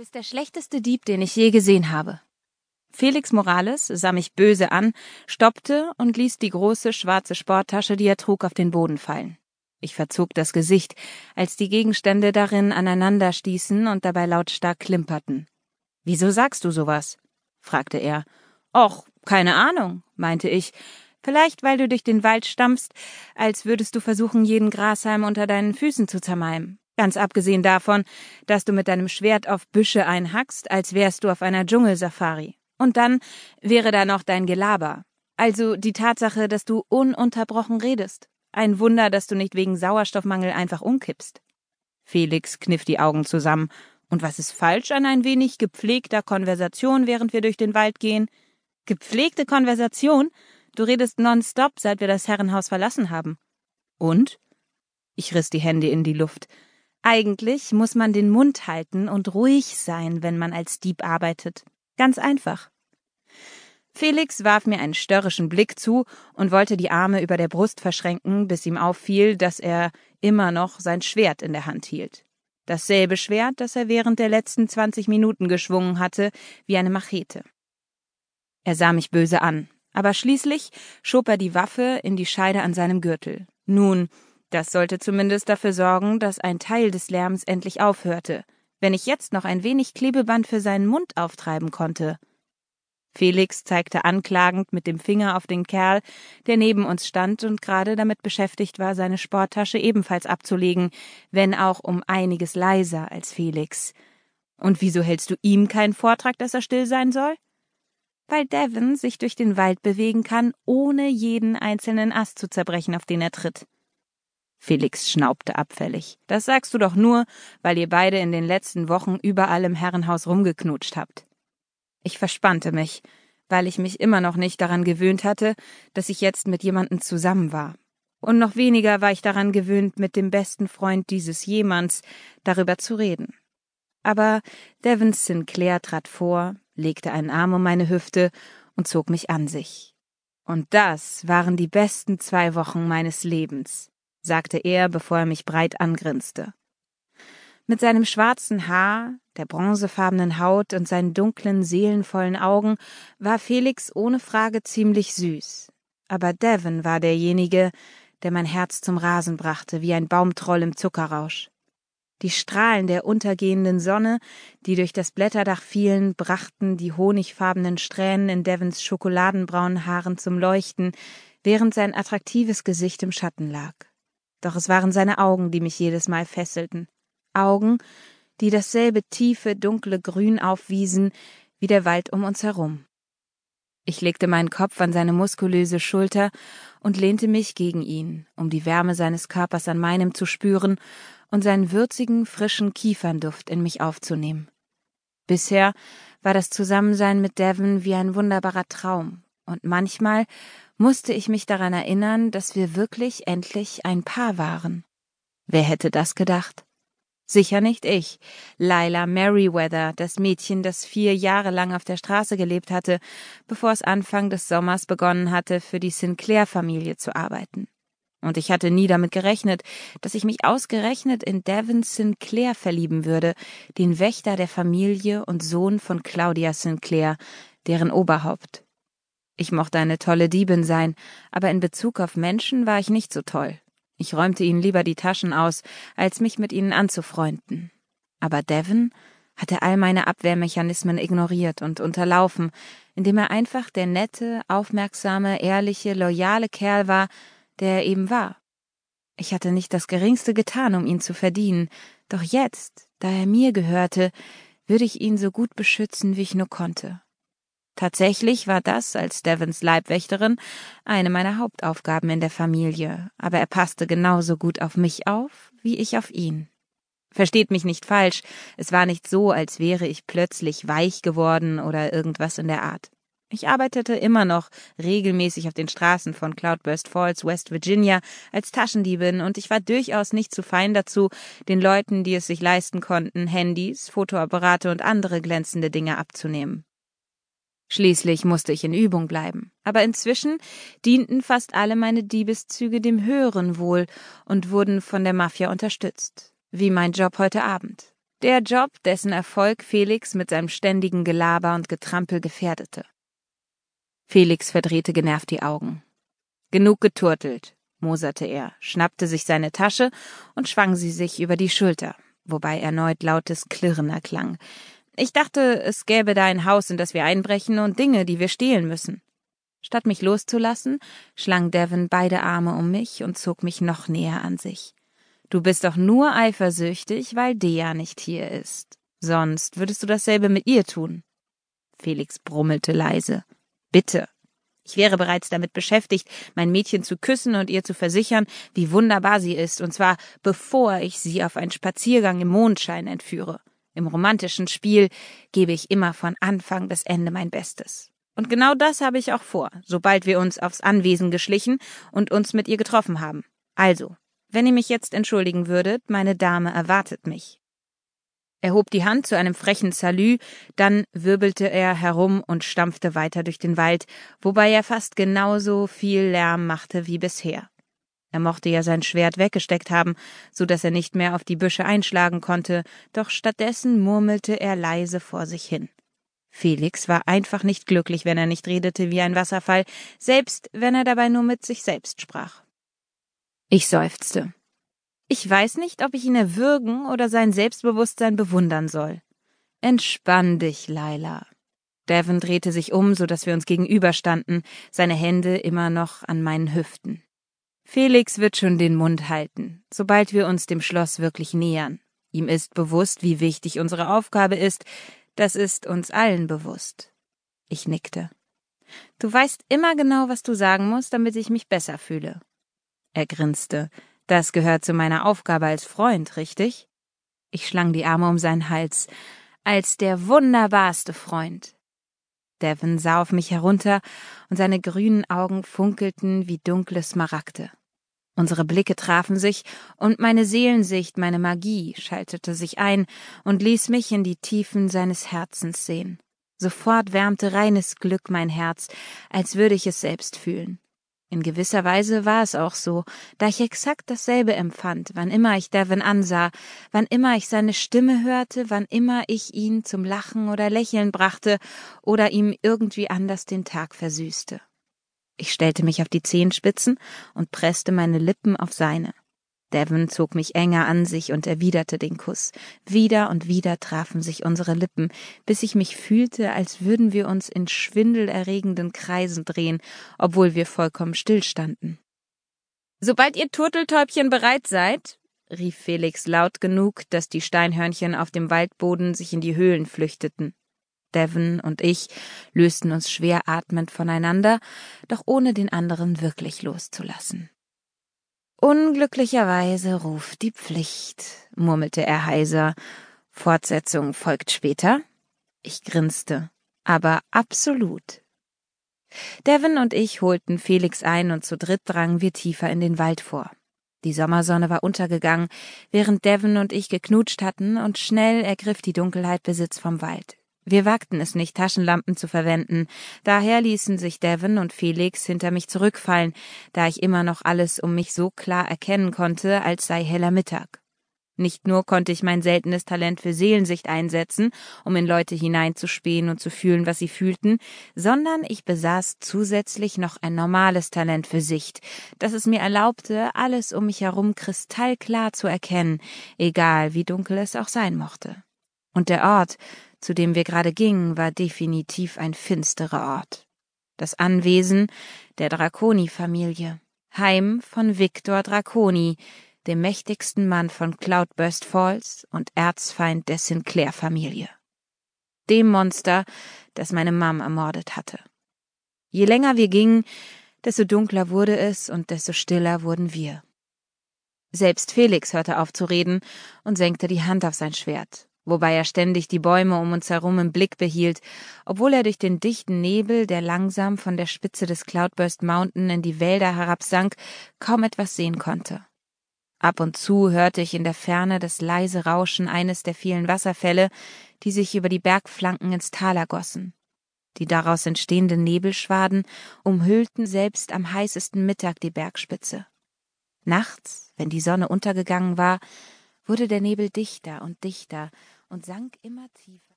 bist der schlechteste Dieb, den ich je gesehen habe. Felix Morales sah mich böse an, stoppte und ließ die große schwarze Sporttasche, die er trug, auf den Boden fallen. Ich verzog das Gesicht, als die Gegenstände darin aneinander stießen und dabei lautstark klimperten. Wieso sagst du sowas? fragte er. Och, keine Ahnung, meinte ich. Vielleicht, weil du durch den Wald stammst, als würdest du versuchen, jeden Grashalm unter deinen Füßen zu zermalmen. Ganz abgesehen davon, dass du mit deinem Schwert auf Büsche einhackst, als wärst du auf einer Dschungelsafari. Und dann wäre da noch dein Gelaber. Also die Tatsache, dass du ununterbrochen redest. Ein Wunder, dass du nicht wegen Sauerstoffmangel einfach umkippst. Felix kniff die Augen zusammen. Und was ist falsch an ein wenig gepflegter Konversation, während wir durch den Wald gehen? Gepflegte Konversation? Du redest nonstop, seit wir das Herrenhaus verlassen haben. Und? Ich riss die Hände in die Luft. Eigentlich muss man den Mund halten und ruhig sein, wenn man als Dieb arbeitet. Ganz einfach. Felix warf mir einen störrischen Blick zu und wollte die Arme über der Brust verschränken, bis ihm auffiel, dass er immer noch sein Schwert in der Hand hielt. Dasselbe Schwert, das er während der letzten zwanzig Minuten geschwungen hatte, wie eine Machete. Er sah mich böse an, aber schließlich schob er die Waffe in die Scheide an seinem Gürtel. Nun, das sollte zumindest dafür sorgen, dass ein Teil des Lärms endlich aufhörte, wenn ich jetzt noch ein wenig Klebeband für seinen Mund auftreiben konnte. Felix zeigte anklagend mit dem Finger auf den Kerl, der neben uns stand und gerade damit beschäftigt war, seine Sporttasche ebenfalls abzulegen, wenn auch um einiges leiser als Felix. Und wieso hältst du ihm keinen Vortrag, dass er still sein soll? Weil Devon sich durch den Wald bewegen kann, ohne jeden einzelnen Ast zu zerbrechen, auf den er tritt. Felix schnaubte abfällig. Das sagst du doch nur, weil ihr beide in den letzten Wochen überall im Herrenhaus rumgeknutscht habt. Ich verspannte mich, weil ich mich immer noch nicht daran gewöhnt hatte, dass ich jetzt mit jemandem zusammen war. Und noch weniger war ich daran gewöhnt, mit dem besten Freund dieses jemands darüber zu reden. Aber Devon Sinclair trat vor, legte einen Arm um meine Hüfte und zog mich an sich. Und das waren die besten zwei Wochen meines Lebens sagte er, bevor er mich breit angrinste. Mit seinem schwarzen Haar, der bronzefarbenen Haut und seinen dunklen, seelenvollen Augen war Felix ohne Frage ziemlich süß. Aber Devon war derjenige, der mein Herz zum Rasen brachte, wie ein Baumtroll im Zuckerrausch. Die Strahlen der untergehenden Sonne, die durch das Blätterdach fielen, brachten die honigfarbenen Strähnen in Devons schokoladenbraunen Haaren zum Leuchten, während sein attraktives Gesicht im Schatten lag. Doch es waren seine Augen, die mich jedes Mal fesselten. Augen, die dasselbe tiefe, dunkle Grün aufwiesen wie der Wald um uns herum. Ich legte meinen Kopf an seine muskulöse Schulter und lehnte mich gegen ihn, um die Wärme seines Körpers an meinem zu spüren und seinen würzigen, frischen Kiefernduft in mich aufzunehmen. Bisher war das Zusammensein mit Devon wie ein wunderbarer Traum, und manchmal musste ich mich daran erinnern, dass wir wirklich endlich ein Paar waren. Wer hätte das gedacht? Sicher nicht ich, Lila Merriweather, das Mädchen, das vier Jahre lang auf der Straße gelebt hatte, bevor es Anfang des Sommers begonnen hatte, für die Sinclair-Familie zu arbeiten. Und ich hatte nie damit gerechnet, dass ich mich ausgerechnet in Devon Sinclair verlieben würde, den Wächter der Familie und Sohn von Claudia Sinclair, deren Oberhaupt. Ich mochte eine tolle Diebin sein, aber in Bezug auf Menschen war ich nicht so toll. Ich räumte ihnen lieber die Taschen aus, als mich mit ihnen anzufreunden. Aber Devon hatte all meine Abwehrmechanismen ignoriert und unterlaufen, indem er einfach der nette, aufmerksame, ehrliche, loyale Kerl war, der er eben war. Ich hatte nicht das geringste getan, um ihn zu verdienen, doch jetzt, da er mir gehörte, würde ich ihn so gut beschützen, wie ich nur konnte. Tatsächlich war das als Devons Leibwächterin eine meiner Hauptaufgaben in der Familie, aber er passte genauso gut auf mich auf, wie ich auf ihn. Versteht mich nicht falsch, es war nicht so, als wäre ich plötzlich weich geworden oder irgendwas in der Art. Ich arbeitete immer noch regelmäßig auf den Straßen von Cloudburst Falls, West Virginia, als Taschendiebin, und ich war durchaus nicht zu fein dazu, den Leuten, die es sich leisten konnten, Handys, Fotoapparate und andere glänzende Dinge abzunehmen. Schließlich musste ich in Übung bleiben. Aber inzwischen dienten fast alle meine Diebeszüge dem höheren Wohl und wurden von der Mafia unterstützt. Wie mein Job heute Abend. Der Job, dessen Erfolg Felix mit seinem ständigen Gelaber und Getrampel gefährdete. Felix verdrehte genervt die Augen. Genug geturtelt, moserte er, schnappte sich seine Tasche und schwang sie sich über die Schulter, wobei erneut lautes Klirren erklang. Ich dachte, es gäbe da ein Haus, in das wir einbrechen und Dinge, die wir stehlen müssen. Statt mich loszulassen, schlang Devon beide Arme um mich und zog mich noch näher an sich. Du bist doch nur eifersüchtig, weil Dea nicht hier ist. Sonst würdest du dasselbe mit ihr tun. Felix brummelte leise. Bitte. Ich wäre bereits damit beschäftigt, mein Mädchen zu küssen und ihr zu versichern, wie wunderbar sie ist, und zwar bevor ich sie auf einen Spaziergang im Mondschein entführe. Im romantischen Spiel gebe ich immer von Anfang bis Ende mein Bestes. Und genau das habe ich auch vor, sobald wir uns aufs Anwesen geschlichen und uns mit ihr getroffen haben. Also, wenn ihr mich jetzt entschuldigen würdet, meine Dame erwartet mich. Er hob die Hand zu einem frechen Salü, dann wirbelte er herum und stampfte weiter durch den Wald, wobei er fast genauso viel Lärm machte wie bisher. Er mochte ja sein Schwert weggesteckt haben, so dass er nicht mehr auf die Büsche einschlagen konnte, doch stattdessen murmelte er leise vor sich hin. Felix war einfach nicht glücklich, wenn er nicht redete wie ein Wasserfall, selbst wenn er dabei nur mit sich selbst sprach. Ich seufzte. Ich weiß nicht, ob ich ihn erwürgen oder sein Selbstbewusstsein bewundern soll. Entspann dich, Laila. Devon drehte sich um, so dass wir uns gegenüberstanden, seine Hände immer noch an meinen Hüften. Felix wird schon den Mund halten, sobald wir uns dem Schloss wirklich nähern. Ihm ist bewusst, wie wichtig unsere Aufgabe ist, das ist uns allen bewusst. Ich nickte. Du weißt immer genau, was du sagen musst, damit ich mich besser fühle. Er grinste. Das gehört zu meiner Aufgabe als Freund, richtig? Ich schlang die Arme um seinen Hals. Als der wunderbarste Freund. Devon sah auf mich herunter, und seine grünen Augen funkelten wie dunkle Smaragde. Unsere Blicke trafen sich, und meine Seelensicht, meine Magie schaltete sich ein und ließ mich in die Tiefen seines Herzens sehen. Sofort wärmte reines Glück mein Herz, als würde ich es selbst fühlen. In gewisser Weise war es auch so, da ich exakt dasselbe empfand, wann immer ich Devon ansah, wann immer ich seine Stimme hörte, wann immer ich ihn zum Lachen oder Lächeln brachte oder ihm irgendwie anders den Tag versüßte. Ich stellte mich auf die Zehenspitzen und presste meine Lippen auf seine. Devon zog mich enger an sich und erwiderte den Kuss. Wieder und wieder trafen sich unsere Lippen, bis ich mich fühlte, als würden wir uns in schwindelerregenden Kreisen drehen, obwohl wir vollkommen stillstanden. Sobald ihr Turteltäubchen bereit seid, rief Felix laut genug, dass die Steinhörnchen auf dem Waldboden sich in die Höhlen flüchteten. Devon und ich lösten uns schwer atmend voneinander, doch ohne den anderen wirklich loszulassen. Unglücklicherweise ruft die Pflicht, murmelte er heiser. Fortsetzung folgt später. Ich grinste, aber absolut. Devon und ich holten Felix ein und zu dritt drangen wir tiefer in den Wald vor. Die Sommersonne war untergegangen, während Devon und ich geknutscht hatten, und schnell ergriff die Dunkelheit Besitz vom Wald. Wir wagten es nicht, Taschenlampen zu verwenden, daher ließen sich Devon und Felix hinter mich zurückfallen, da ich immer noch alles um mich so klar erkennen konnte, als sei heller Mittag. Nicht nur konnte ich mein seltenes Talent für Seelensicht einsetzen, um in Leute hineinzuspähen und zu fühlen, was sie fühlten, sondern ich besaß zusätzlich noch ein normales Talent für Sicht, das es mir erlaubte, alles um mich herum kristallklar zu erkennen, egal wie dunkel es auch sein mochte. Und der Ort, zu dem wir gerade gingen, war definitiv ein finsterer Ort. Das Anwesen der Draconi-Familie. Heim von Viktor Draconi, dem mächtigsten Mann von Cloudburst Falls und Erzfeind der Sinclair-Familie. Dem Monster, das meine Mom ermordet hatte. Je länger wir gingen, desto dunkler wurde es und desto stiller wurden wir. Selbst Felix hörte auf zu reden und senkte die Hand auf sein Schwert wobei er ständig die Bäume um uns herum im Blick behielt, obwohl er durch den dichten Nebel, der langsam von der Spitze des Cloudburst Mountain in die Wälder herabsank, kaum etwas sehen konnte. Ab und zu hörte ich in der Ferne das leise Rauschen eines der vielen Wasserfälle, die sich über die Bergflanken ins Tal ergossen. Die daraus entstehenden Nebelschwaden umhüllten selbst am heißesten Mittag die Bergspitze. Nachts, wenn die Sonne untergegangen war, wurde der Nebel dichter und dichter und sank immer tiefer.